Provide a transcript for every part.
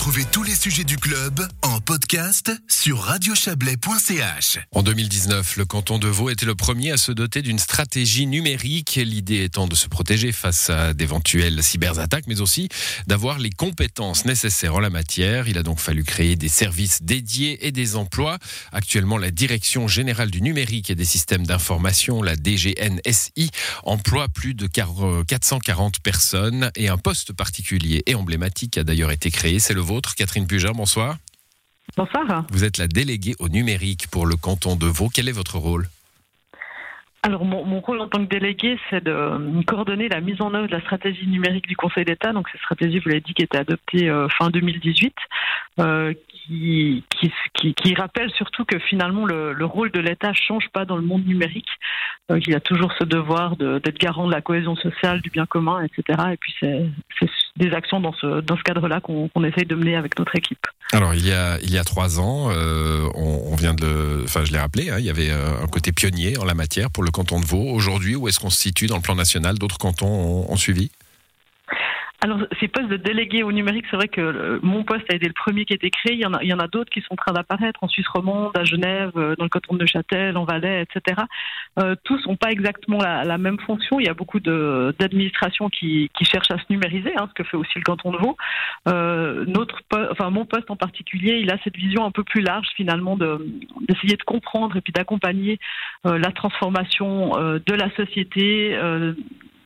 Retrouvez tous les sujets du club en podcast sur radiochablais.ch. En 2019, le canton de Vaud était le premier à se doter d'une stratégie numérique, l'idée étant de se protéger face à d'éventuelles cyberattaques, mais aussi d'avoir les compétences nécessaires en la matière. Il a donc fallu créer des services dédiés et des emplois. Actuellement, la Direction générale du numérique et des systèmes d'information, la DGNSI, emploie plus de 440 personnes et un poste particulier et emblématique a d'ailleurs été créé. C'est le vôtre, Catherine Pugin, bonsoir. Bonsoir. Vous êtes la déléguée au numérique pour le canton de Vaud. Quel est votre rôle? Alors mon, rôle en tant que délégué, c'est de coordonner la mise en œuvre de la stratégie numérique du Conseil d'État. Donc cette stratégie, vous l'avez dit, qui était adoptée euh, fin 2018, euh, qui, qui, qui, rappelle surtout que finalement le, le rôle de l'État change pas dans le monde numérique. Euh, qu'il a toujours ce devoir d'être garant de la cohésion sociale, du bien commun, etc. Et puis c'est des actions dans ce, dans ce cadre-là qu'on essaye de mener avec notre équipe. Alors il y a il y a trois ans, euh, on, vient de le, enfin je l'ai rappelé, hein, il y avait euh, un côté pionnier en la matière pour le canton de Vaud. Aujourd'hui, où est-ce qu'on se situe dans le plan national? D'autres cantons ont suivi? Alors, ces postes de délégués au numérique, c'est vrai que mon poste a été le premier qui a été créé. Il y en a, il y en a d'autres qui sont en train d'apparaître en Suisse romande, à Genève, euh, dans le canton de Neuchâtel, en Valais, etc. Euh, tous n'ont pas exactement la, même fonction. Il y a beaucoup d'administrations qui, qui, cherchent à se numériser, hein, ce que fait aussi le canton de Vaud. Euh, notre, enfin, mon poste en particulier, il a cette vision un peu plus large finalement d'essayer de, comprendre et puis d'accompagner euh, la transformation euh, de la société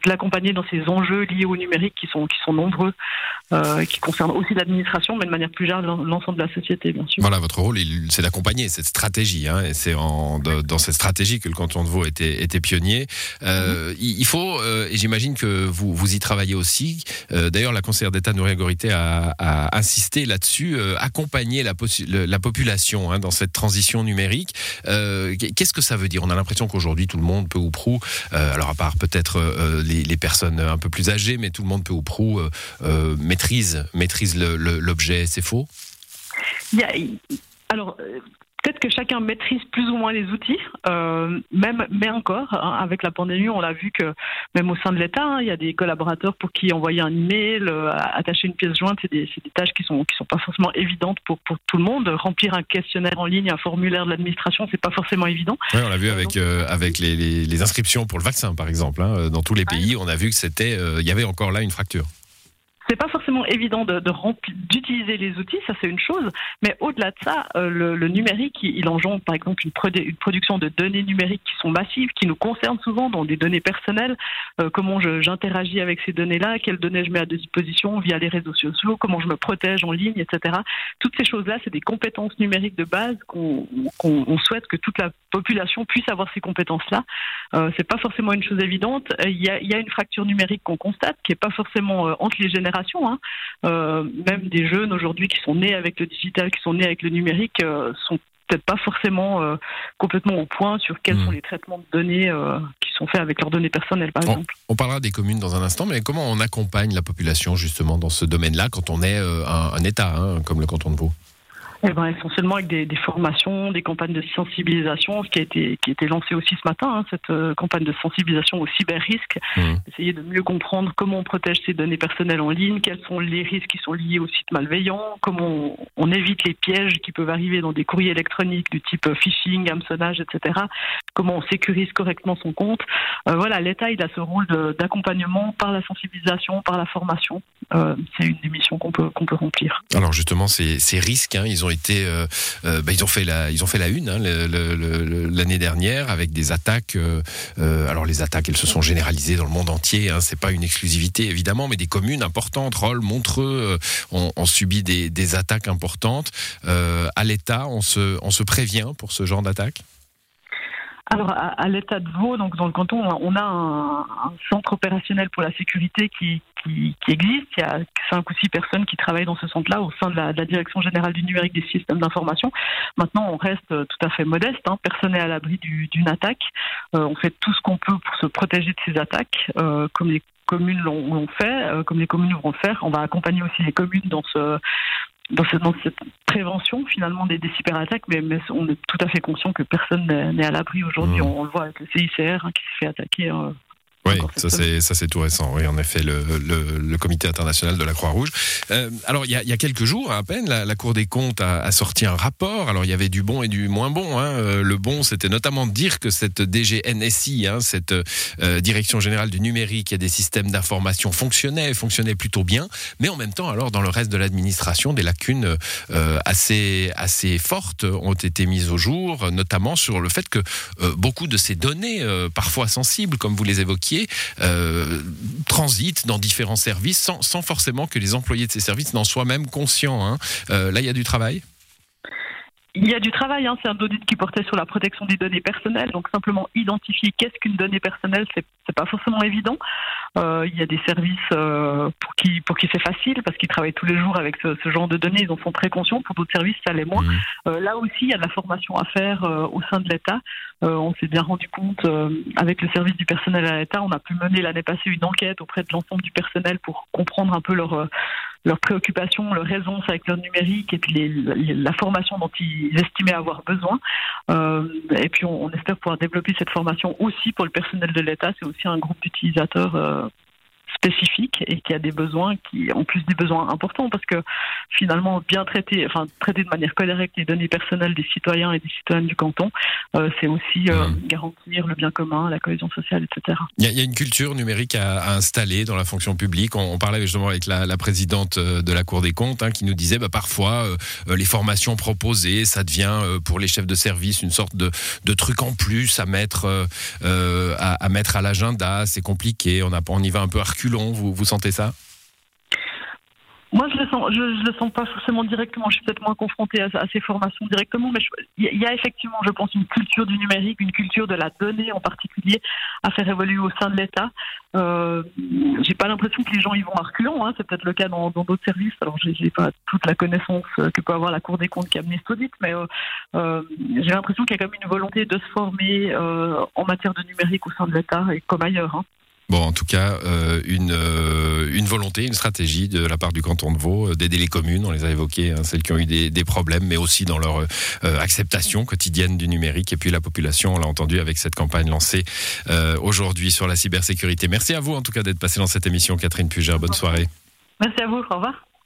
l'accompagner dans ces enjeux liés au numérique qui sont, qui sont nombreux, euh, qui concernent aussi l'administration, mais de manière plus générale l'ensemble de la société, bien sûr. Voilà, votre rôle, c'est d'accompagner cette stratégie. Hein, et c'est dans cette stratégie que le canton de Vaud était, était pionnier. Euh. Il faut, euh, et j'imagine que vous, vous y travaillez aussi. D'ailleurs, la conseillère d'État Nouria Gorité a, insisté là-dessus, accompagner la, la population hein, dans cette transition numérique. Qu'est-ce que ça veut dire? On a l'impression qu'aujourd'hui, tout le monde, peu ou prou, alors à part peut-être les les, personnes un peu plus âgées, mais tout le monde peu ou prou euh, euh, maîtrise, maîtrise l'objet. C'est faux? Alors, euh, Peut-être que chacun maîtrise plus ou moins les outils, euh, même, mais encore, hein, avec la pandémie, on l'a vu que même au sein de l'État, hein, il y a des collaborateurs pour qui envoyer un email, euh, attacher une pièce jointe, c'est des, des, tâches qui sont qui sont pas forcément évidentes pour pour tout le monde. Remplir un questionnaire en ligne, un formulaire de l'administration, c'est pas forcément évident. Oui, on l'a vu avec euh, avec les, les, les, inscriptions pour le vaccin, par exemple. Hein, dans tous les pays, on a vu que c'était, il y avait encore là une fracture c'est pas forcément évident de, d'utiliser les outils, ça c'est une chose, mais au-delà de ça, euh, le, numérique, il, engendre par exemple une, production de données numériques qui sont massives, qui nous concernent souvent, dans des données personnelles, euh, comment j'interagis avec ces données-là, quelles données je mets à disposition via les réseaux sociaux, comment je me protège en ligne, etc. Toutes ces choses-là, c'est des compétences numériques de base qu'on, souhaite que toute la population puisse avoir ces compétences-là. Euh, c'est pas forcément une chose évidente. Il y a, il y a une fracture numérique qu'on constate, qui est pas forcément euh, entre les générations Hein. Euh, même des jeunes aujourd'hui qui sont nés avec le digital, qui sont nés avec le numérique, euh, sont peut-être pas forcément euh, complètement au point sur quels sont hmm. les traitements de données qui sont faits avec leurs données personnelles, par exemple. On parlera des communes dans un instant, mais comment on accompagne la population justement dans ce domaine-là quand on est un, État, hein, comme le canton de Vaud? Eh ben, essentiellement avec des, des, formations, des campagnes de sensibilisation, ce qui a été, qui a été lancé aussi ce matin, hein, cette euh, campagne de sensibilisation au cyber-risque, mmh. essayer de mieux comprendre comment on protège ses données personnelles en ligne, quels sont les risques qui sont liés aux sites malveillants, comment on, évite les pièges qui peuvent arriver dans des courriers électroniques du type phishing, hameçonnage, etc. Comment on sécurise correctement son compte. Euh, voilà, l'État, il a ce rôle d'accompagnement par la sensibilisation, par la formation. Euh, C'est une des missions qu'on peut, qu'on peut remplir. Alors justement, ces, ces risques, hein, ils ont euh, euh, bah, ils ont fait la, une hein, l'année dernière avec des attaques. Euh, alors les attaques, elles se sont généralisées dans le monde entier. Hein, c'est pas une exclusivité évidemment, mais des communes importantes, Rolles, Montreux, ont, subi des, des attaques importantes. à l'État, on se, on se prévient pour ce genre d'attaque? Alors, à, l'état de Vaud, donc dans le canton, on a un, un centre opérationnel pour la sécurité qui, qui, qui, existe. Il y a cinq ou six personnes qui travaillent dans ce centre-là au sein de la, de la, Direction générale du numérique des systèmes d'information. Maintenant, on reste tout à fait modeste. Hein. Personne n'est à l'abri d'une attaque. Euh, on fait tout ce qu'on peut pour se protéger de ces attaques, euh, comme les communes l'ont fait, euh, comme les communes vont faire. On va accompagner aussi les communes dans ce dans, cette prévention finalement des, des cyberattaques, mais, mais, on est tout à fait conscient que personne n'est à l'abri aujourd'hui. Mm. On, le voit avec le CICR hein, qui s'est fait attaquer euh, Oui, ça c'est ça c'est tout récent. Oui, en effet, le, le, le Comité international de la Croix-Rouge. Euh, alors il y a, il y a quelques jours à peine, la, la Cour des comptes a, a, sorti un rapport. Alors il y avait du bon et du moins bon. Hein. Euh, le bon, c'était notamment de dire que cette DGNSI, hein, cette euh, Direction générale du numérique et des systèmes d'information fonctionnait, fonctionnait plutôt bien. Mais en même temps, alors dans le reste de l'administration, des lacunes euh, assez assez fortes ont été mises au jour, notamment sur le fait que euh, beaucoup de ces données, euh, parfois sensibles, comme vous les évoquiez euh, transitent dans différents services sans, sans, forcément que les employés de ces services n'en soient même conscients. Hein. Euh, là, il y a du travail? Il y a du travail, hein. c'est un audit qui portait sur la protection des données personnelles, donc simplement identifier qu'est-ce qu'une donnée personnelle, c'est pas forcément évident. Euh, il y a des services euh, pour qui pour qui c'est facile parce qu'ils travaillent tous les jours avec ce, ce, genre de données, ils en sont très conscients. Pour d'autres services, ça l'est moins. Mmh. Euh, là aussi, il y a de la formation à faire au sein de l'État. On s'est bien rendu compte avec le service du personnel à l'État, on a pu mener l'année passée une enquête auprès de l'ensemble du personnel pour comprendre un peu leur leurs préoccupations, leurs raisons avec leur numérique et puis les, les, la formation dont ils estimaient avoir besoin. Euh, et puis on, on, espère pouvoir développer cette formation aussi pour le personnel de l'État. C'est aussi un groupe d'utilisateurs euh, spécifique et qui a des besoins qui ont plus des besoins importants parce que finalement bien traiter enfin traiter de manière correcte les données personnelles des citoyens et des citoyennes du canton euh, c'est aussi euh, mmh. garantir le bien commun la cohésion sociale etc il y, a, il y a une culture numérique à, à, installer dans la fonction publique. On, on parlait justement avec la, la, présidente euh, de la Cour des comptes hein, qui nous disait bah, parfois euh, les formations proposées ça devient pour les chefs de service une sorte de, de truc en plus à mettre à, à mettre à l'agenda. C'est compliqué. On, a, on y va un peu à reculons vous, sentez ça? Moi, je le sens, le sens pas forcément directement. Je suis peut-être moins confrontée à, ces formations directement, mais il y a effectivement, je pense, une culture du numérique, une culture de la donnée en particulier à faire évoluer au sein de l'État. Euh, j'ai pas l'impression que les gens y vont reculons. Hein. C'est peut-être le cas dans d'autres services. Alors, j'ai pas toute la connaissance que peut avoir la Cour des comptes qui a mené ce audit, mais euh, euh, j'ai l'impression qu'il y a quand même une volonté de se former euh, en matière de numérique au sein de l'État et comme ailleurs. Hein. Bon, en tout cas, euh, une, euh, une volonté, une stratégie de la part du canton de Vaud euh, d'aider les communes, on les a évoquées, hein, celles qui ont eu des, des, problèmes, mais aussi dans leur euh, acceptation quotidienne du numérique. Et puis la population, on l'a entendu avec cette campagne lancée aujourd'hui sur la cybersécurité. Merci à vous en tout cas d'être passé dans cette émission, Catherine Pugère. Bonne soirée. Merci à vous, au revoir.